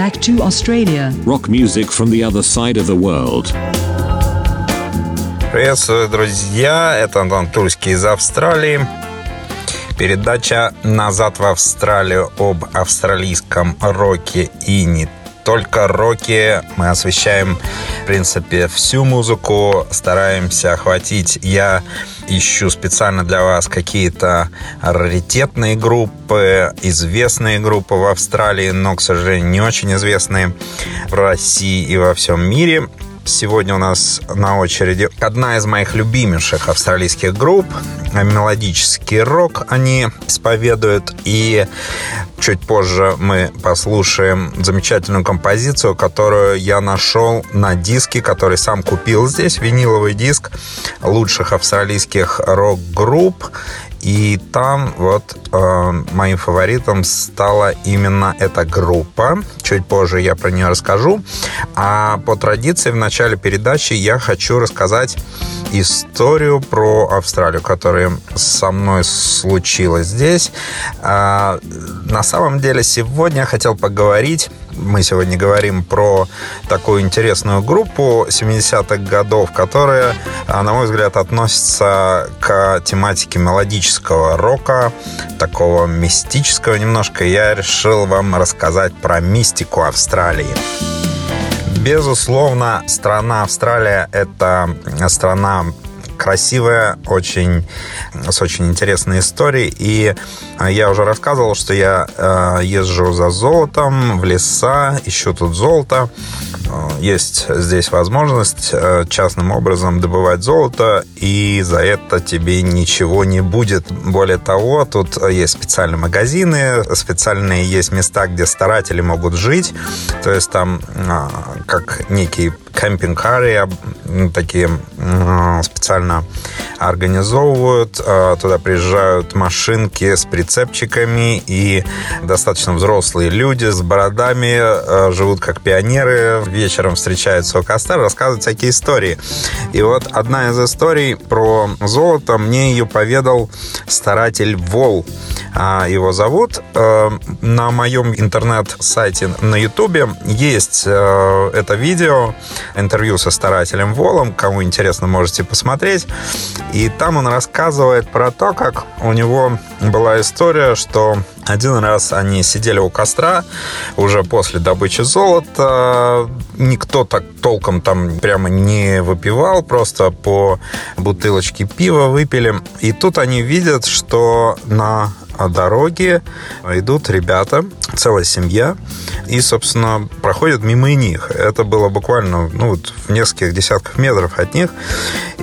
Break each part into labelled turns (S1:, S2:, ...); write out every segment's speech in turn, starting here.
S1: back to Australia.
S2: Rock music from the other side of the world.
S3: Приветствую, друзья! Это Антон Тульский из Австралии. Передача «Назад в Австралию» об австралийском роке и не только роке. Мы освещаем, в принципе, всю музыку, стараемся охватить. Я ищу специально для вас какие-то раритетные группы, известные группы в Австралии, но, к сожалению, не очень известные в России и во всем мире. Сегодня у нас на очереди одна из моих любимейших австралийских групп. Мелодический рок они исповедуют. И чуть позже мы послушаем замечательную композицию, которую я нашел на диске, который сам купил здесь. Виниловый диск лучших австралийских рок-групп. И там вот э, моим фаворитом стала именно эта группа. Чуть позже я про нее расскажу. А по традиции в начале передачи я хочу рассказать историю про Австралию, которая со мной случилась здесь. А, на самом деле сегодня я хотел поговорить мы сегодня говорим про такую интересную группу 70-х годов, которая, а, на мой взгляд, относится к тематике мелодического рока, такого мистического немножко. Я решил вам рассказать про мистику Австралии. Безусловно, страна Австралия – это страна красивая, очень, с очень интересной историей. И а, я уже рассказывал, что я э, езжу за золотом в леса, ищу тут золото. Э, есть здесь возможность э, частным образом добывать золото, и за это тебе ничего не будет. Более того, тут есть специальные магазины, специальные есть места, где старатели могут жить. То есть там как некий кемпинг-кары такие специально организовывают. Туда приезжают машинки с прицепчиками, и достаточно взрослые люди с бородами живут как пионеры, вечером встречаются у костра, рассказывают всякие истории. И вот одна из историй про золото, мне ее поведал старатель Вол. Его зовут. На моем интернет-сайте на Ютубе есть это видео интервью со старателем Волом. Кому интересно, можете посмотреть. И там он рассказывает про то, как у него была история, что один раз они сидели у костра уже после добычи золота. Никто так толком там прямо не выпивал, просто по бутылочке пива выпили. И тут они видят, что на дороге идут ребята, целая семья, и, собственно, проходят мимо них. Это было буквально ну, вот в нескольких десятках метров от них.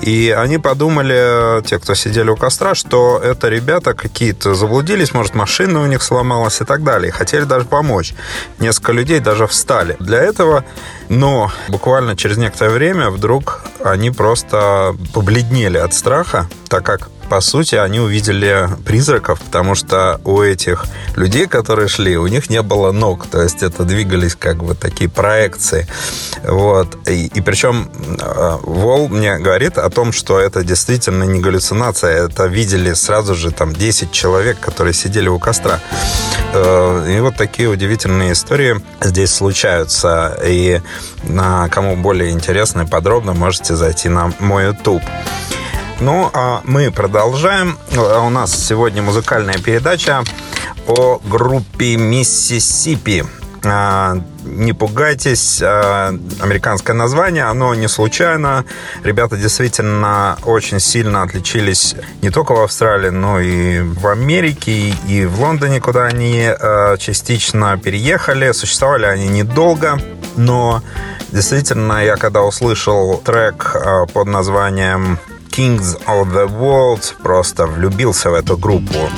S3: И они подумали, те, кто сидели у костра, что это ребята какие-то заблудились, может, машина у них сломалась и так далее. Хотели даже помочь. Несколько людей даже встали для этого. Но буквально через некоторое время вдруг они просто побледнели от страха, так как по сути, они увидели призраков, потому что у этих людей, которые шли, у них не было ног, то есть это двигались как бы такие проекции. Вот. И, и причем э, Вол мне говорит о том, что это действительно не галлюцинация, это видели сразу же там 10 человек, которые сидели у костра. Э, и вот такие удивительные истории здесь случаются. И на кому более интересно и подробно, можете зайти на мой YouTube. Ну, а мы продолжаем. А у нас сегодня музыкальная передача о группе Миссисипи. А, не пугайтесь, а, американское название, оно не случайно. Ребята действительно очень сильно отличились не только в Австралии, но и в Америке, и в Лондоне, куда они частично переехали. Существовали они недолго, но действительно, я когда услышал трек под названием Kings of the World просто влюбился в эту группу.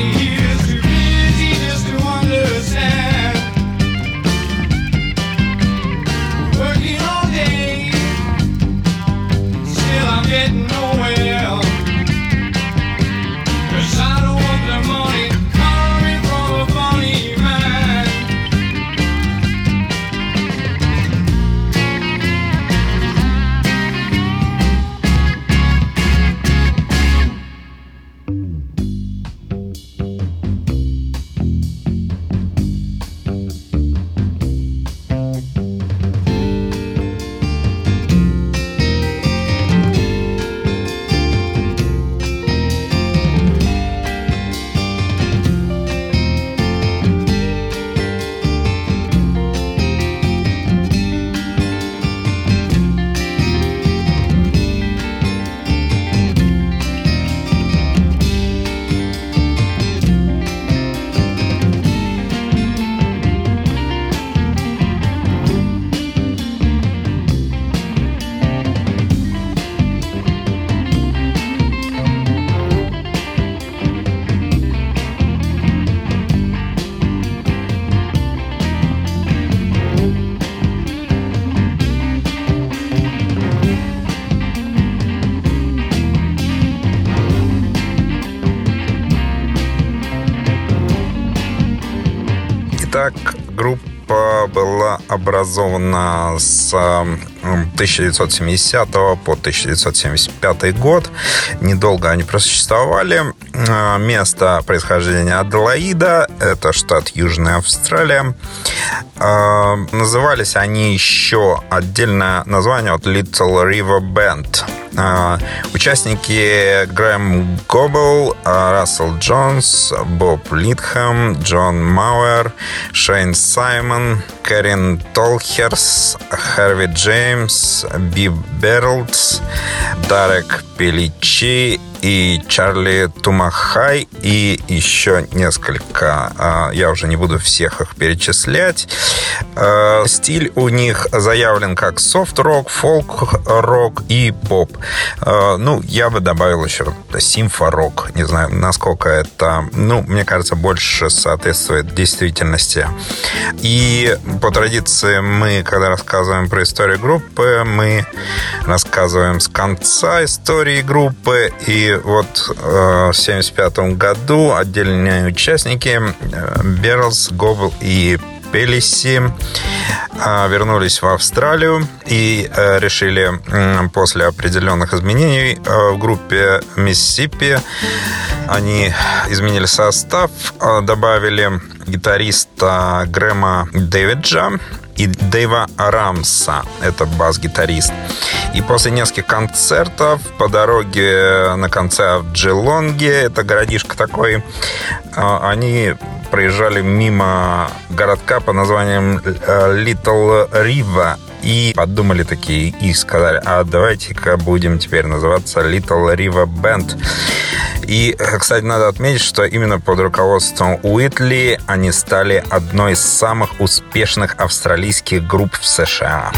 S3: find you. Образована с 1970 по 1975 год. Недолго они просуществовали. А, место происхождения Аделаида. Это штат Южная Австралия. А, назывались они еще отдельное название от Little River Band. А, участники Грэм Гоббл, Рассел Джонс, Боб Литхэм, Джон Мауэр, Шейн Саймон, Кэрин Толхерс, Харви Джеймс, Биб Берлдс, Дарек Пеличи и Чарли Тумахай, и еще несколько. А, я уже не буду всех их перечислять. А, стиль у них заявлен как софт-рок, фолк-рок и поп. А, ну, я бы добавил еще симфорок. Не знаю, насколько это, ну, мне кажется, больше соответствует действительности. И по традиции мы, когда рассказываем про историю группы, мы рассказываем с конца истории группы и вот э, в 1975 году отдельные участники Берлс, Гобл и Пелиси э, вернулись в Австралию и э, решили после определенных изменений в группе Миссисипи они изменили состав, добавили гитариста Грэма Дэвиджа и Дэйва Рамса, это бас-гитарист. И после нескольких концертов по дороге на концерт в Джилонге, это городишко такой, а, они проезжали мимо городка по названием Little Riva и подумали такие и сказали, а давайте-ка будем теперь называться Little Riva Band. И, кстати, надо отметить, что именно под руководством Уитли они стали одной из самых успешных австралийских групп в США.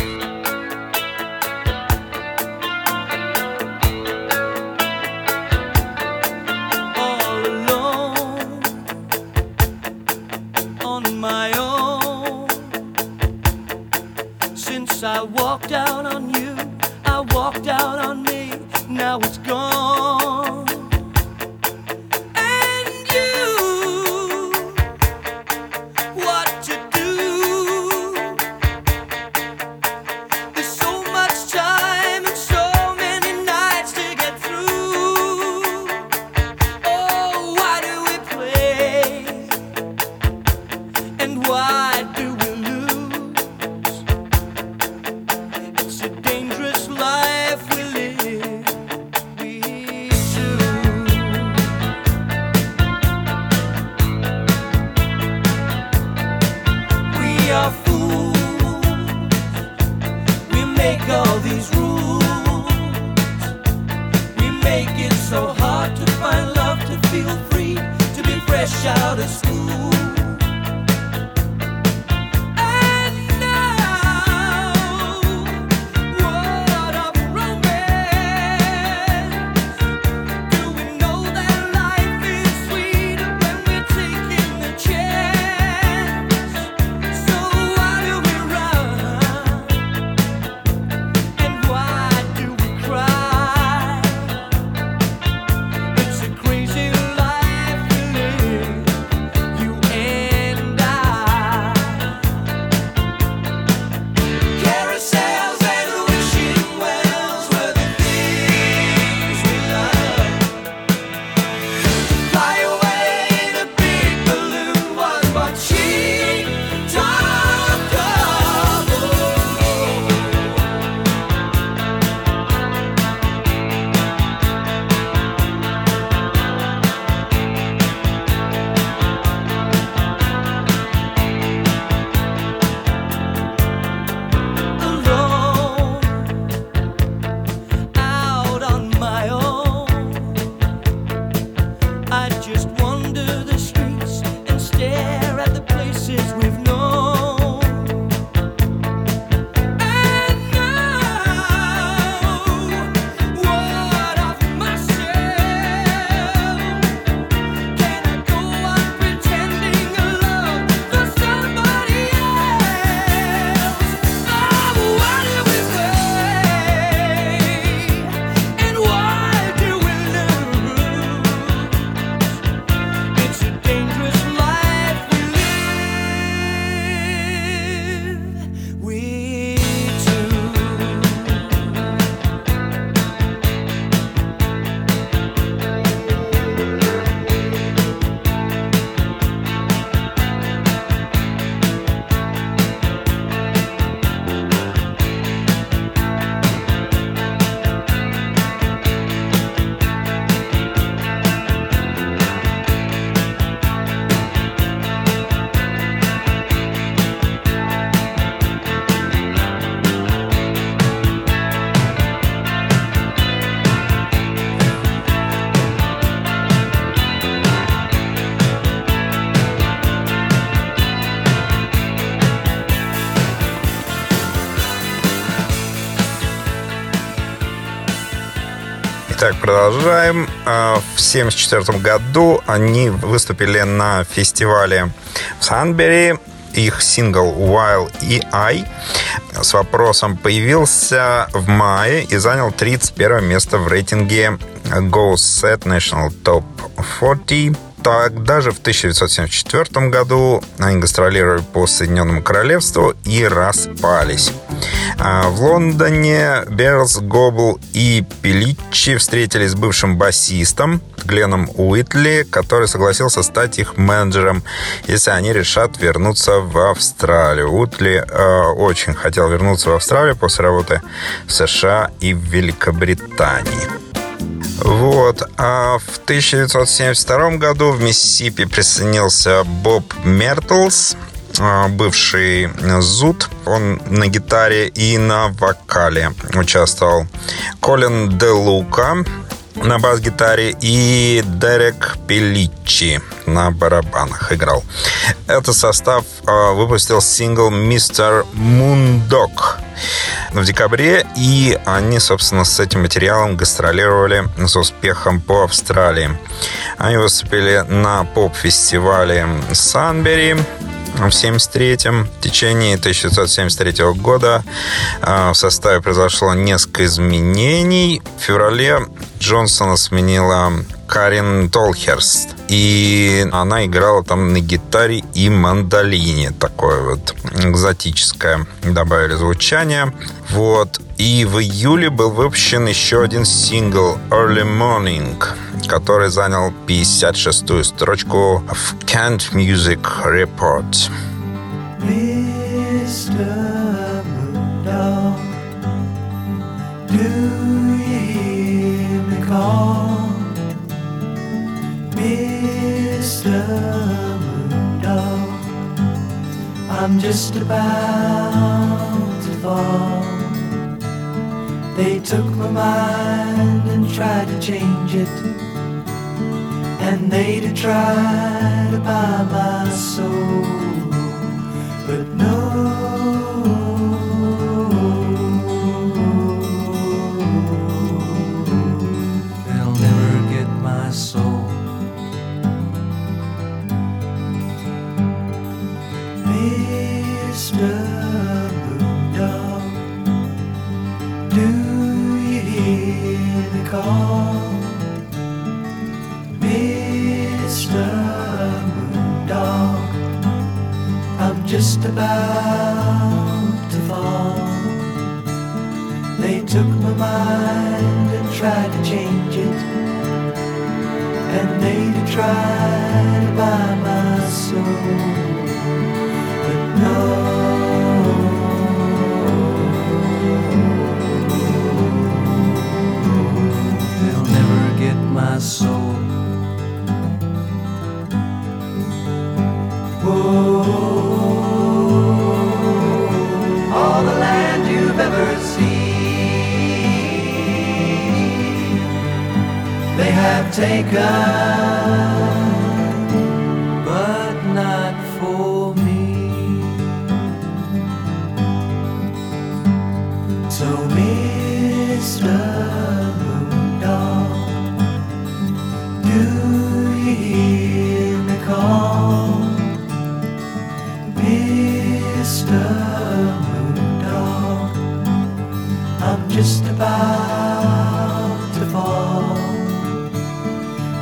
S3: Продолжаем. А, в 1974 году они выступили на фестивале в Санбери. Их сингл «While и I» с вопросом появился в мае и занял 31 место в рейтинге Go Set National Top 40 Тогда же в 1974 году они гастролировали по Соединенному Королевству и распались. А в Лондоне Берлс, Гобл и Пеличи встретились с бывшим басистом Гленном Уитли, который согласился стать их менеджером, если они решат вернуться в Австралию. Уитли э, очень хотел вернуться в Австралию после работы в США и в Великобритании. Вот. А в 1972 году в Миссисипи присоединился Боб Мертлс, а, бывший Зуд. Он на гитаре и на вокале участвовал. Колин Де Лука на бас-гитаре и Дерек Пеличи на барабанах играл. Этот состав э, выпустил сингл «Мистер Мундок» в декабре, и они, собственно, с этим материалом гастролировали с успехом по Австралии. Они выступили на поп-фестивале Санбери, в 73-м. В течение 1973 года э, в составе произошло несколько изменений. В феврале Джонсона сменила Карин Толхерст. И она играла там на гитаре и мандолине. Такое вот экзотическое добавили звучание. Вот. И в июле был выпущен еще один сингл «Early Morning», который занял 56-ю строчку в Kent Music Report. I'm just about to fall.
S1: They took my mind and tried to change it. And they did try to buy my soul. But no. So, Mr. Moondog, do you hear me call? Mr. Moondog, I'm just about to fall.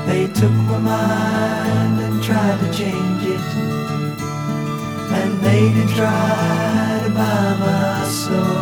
S1: They took my mind and tried to change it. And they did try to buy my soul.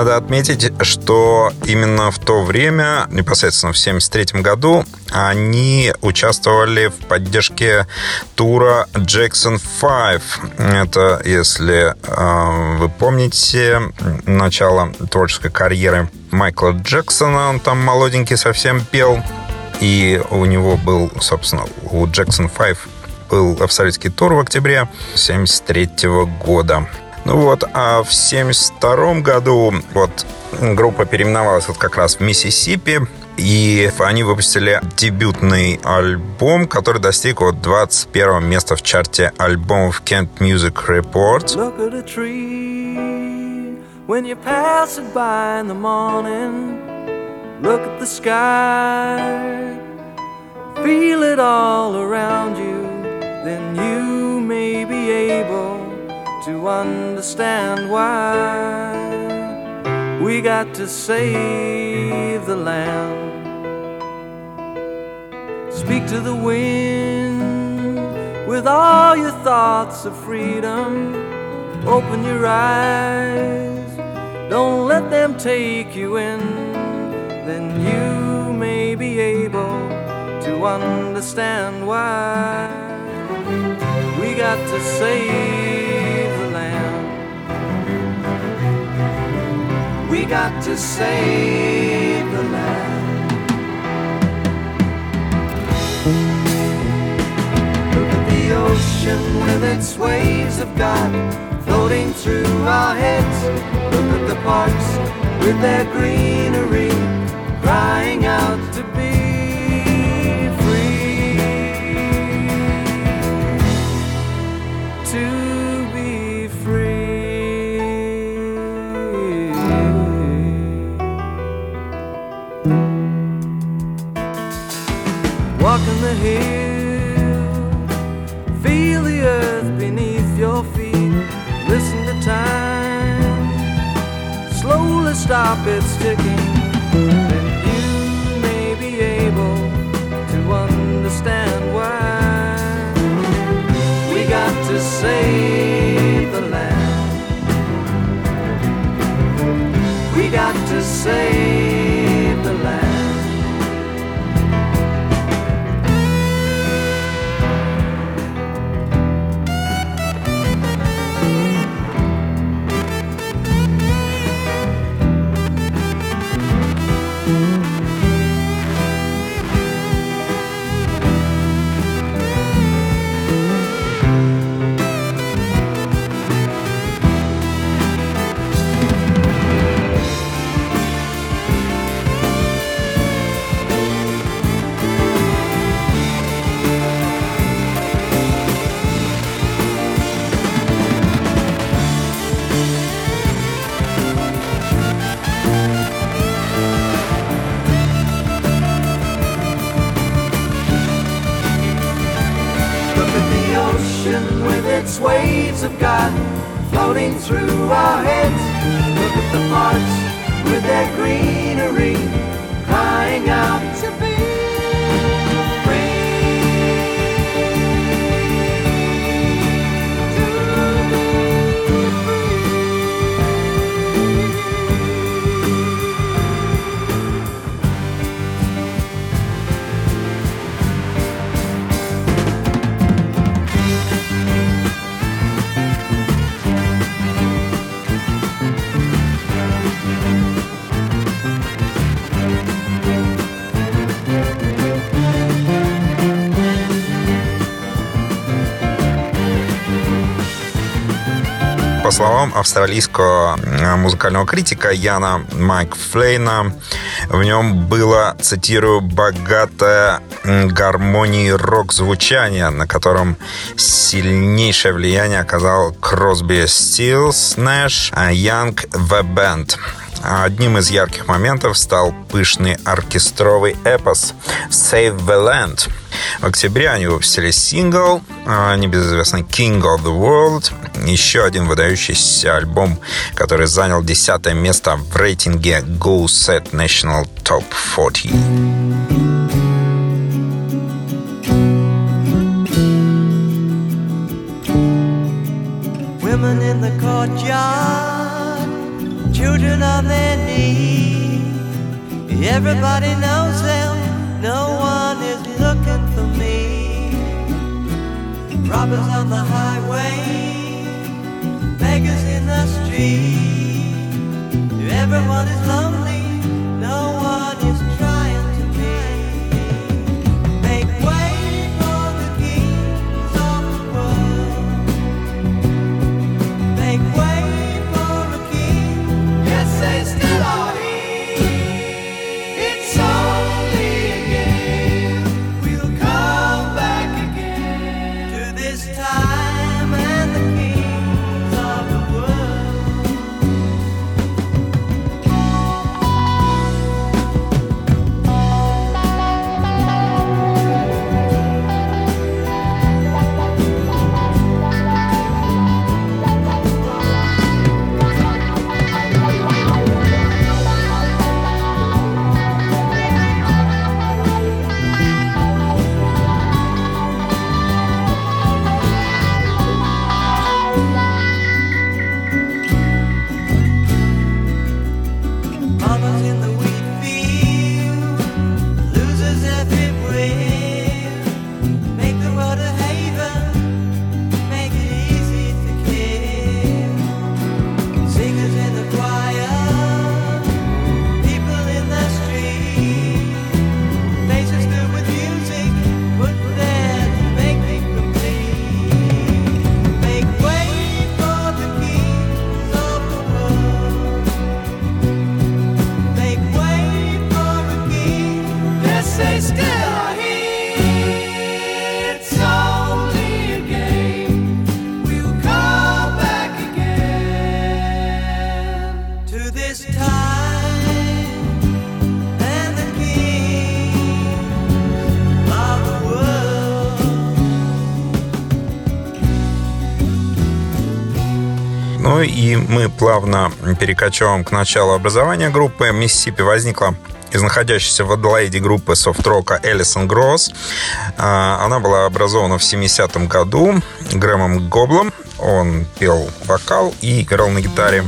S3: Надо отметить, что именно в то время, непосредственно в 1973 году, они участвовали в поддержке тура Jackson 5. Это, если э, вы помните, начало творческой карьеры Майкла Джексона. Он там молоденький совсем пел. И у него был, собственно, у Jackson 5 был австралийский тур в октябре 1973 года. Ну вот, а в 72 году вот группа переименовалась вот как раз в Миссисипи, и они выпустили дебютный альбом, который достиг вот 21 места в чарте альбомов Kent Music Report.
S1: Look at a tree when you pass it by in the morning. Look at the sky, feel it all around you. Then you may be able to understand why we got to save the land. Speak to the wind with all your thoughts of freedom. Open your eyes, don't let them take you in. Then you may be able to understand why we got to save got to save the land. Look at the ocean with its waves of God floating through our heads. Look at the parks with their greenery crying out to be hill, feel the earth beneath your feet. Listen to time slowly stop its ticking.
S4: Turbulence waves of God floating through our heads. Look at the parks with their greenery, crying out
S3: словам австралийского э, музыкального критика Яна Майк Флейна, в нем было, цитирую, «богатое гармонии рок-звучания, на котором сильнейшее влияние оказал Кросби Стилс, Нэш, Янг The Band». Одним из ярких моментов стал пышный оркестровый эпос «Save the Land». В октябре они выпустили сингл, а, небезызвестный «King of the World», еще один выдающийся альбом, который занял десятое место в рейтинге Go Set National Top 40.
S4: Women in the courtyard, children on their knees. Everybody knows them, no one Robbers on the highway, beggars in the street. Everyone is lonely, no one is
S3: мы плавно перекочевываем к началу образования группы. Миссисипи возникла из находящейся в Аделаиде группы софт-рока Элисон Гросс. Она была образована в 70-м году Грэмом Гоблом. Он пел вокал и играл на гитаре.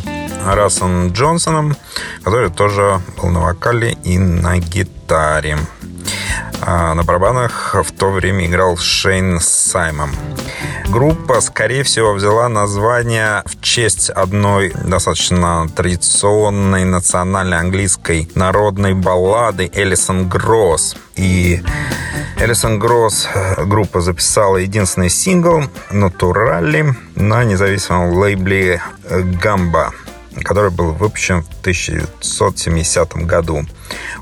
S3: Рассом Джонсоном, который тоже был на вокале и на гитаре. А на барабанах в то время играл Шейн Саймон. Группа, скорее всего, взяла название в честь одной достаточно традиционной национальной английской народной баллады Элисон Гросс. И Элисон Гросс группа записала единственный сингл «Натурали» на независимом лейбле «Гамба» который был выпущен в 1970 году.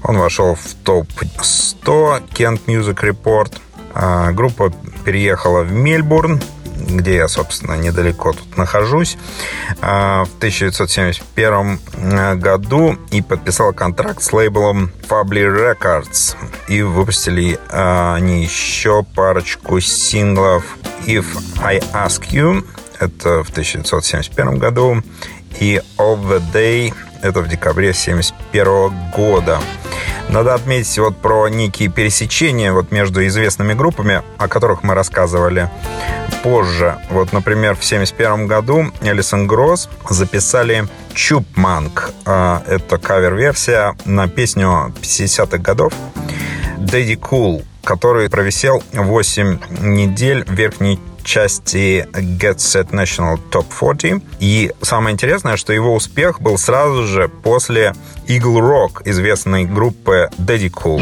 S3: Он вошел в топ-100 Kent Music Report. А, Группа переехала в Мельбурн, где я, собственно, недалеко тут нахожусь, а, в 1971 году и подписала контракт с лейблом Fably Records. И выпустили а, они еще парочку синглов If I Ask You, это в 1971 году, и All the Day, это в декабре 1971 года. Надо отметить вот про некие пересечения вот между известными группами, о которых мы рассказывали позже. Вот, например, в 1971 году Элисон Гросс записали «Чупманк». А, это кавер-версия на песню 50-х годов «Дэдди Кул», который провисел 8 недель в верхней части Get Set National Top 40. И самое интересное, что его успех был сразу же после Eagle Rock, известной группы Daddy Cool.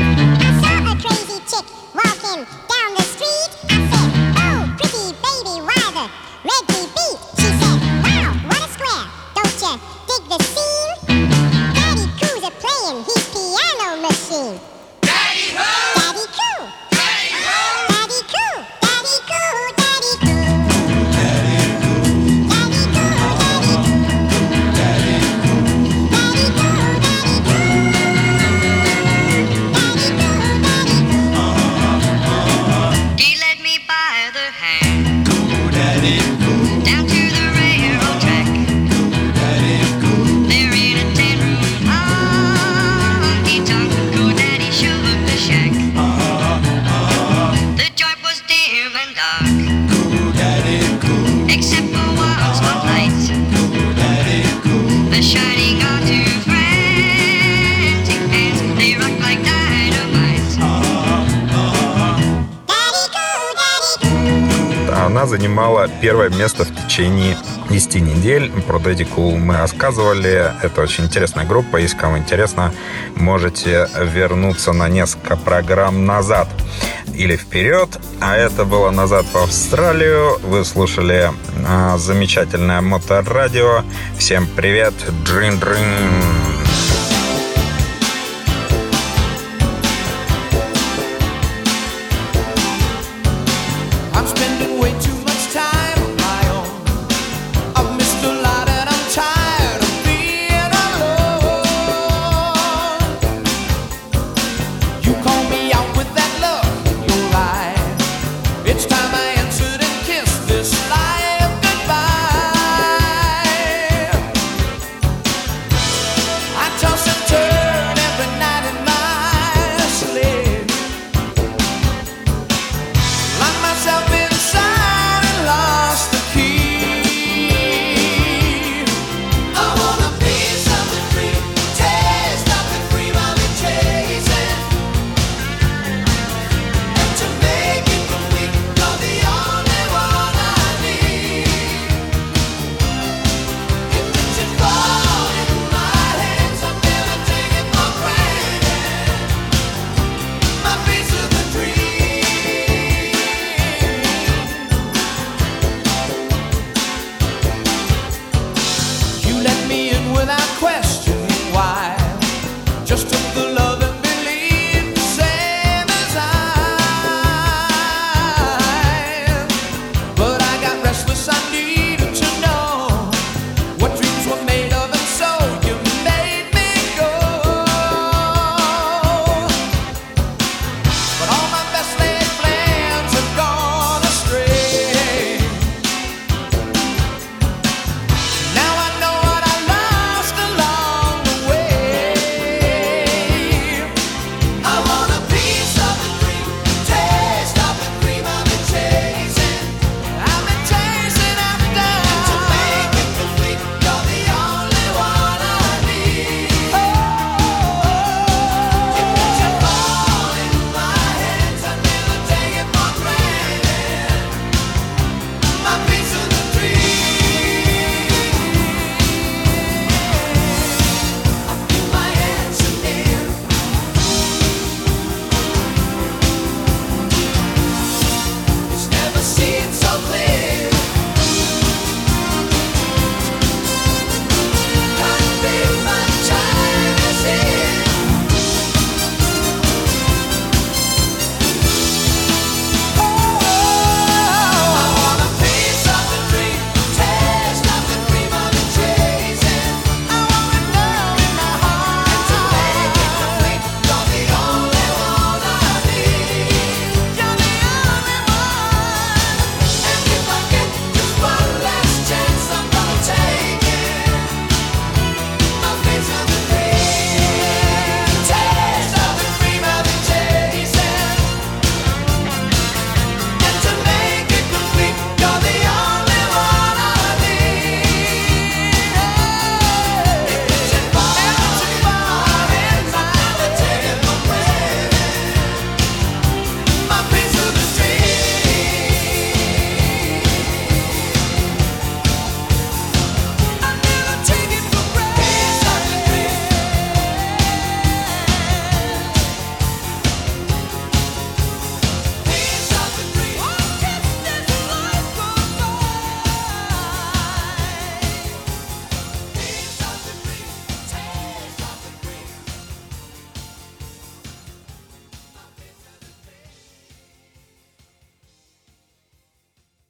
S3: Первое место в течение 10 недель. Про Дэдди Кул мы рассказывали. Это очень интересная группа. Если кому интересно, можете вернуться на несколько программ назад или вперед. А это было «Назад в Австралию». Вы слушали а, замечательное моторадио. Всем привет! Дрин-дрин!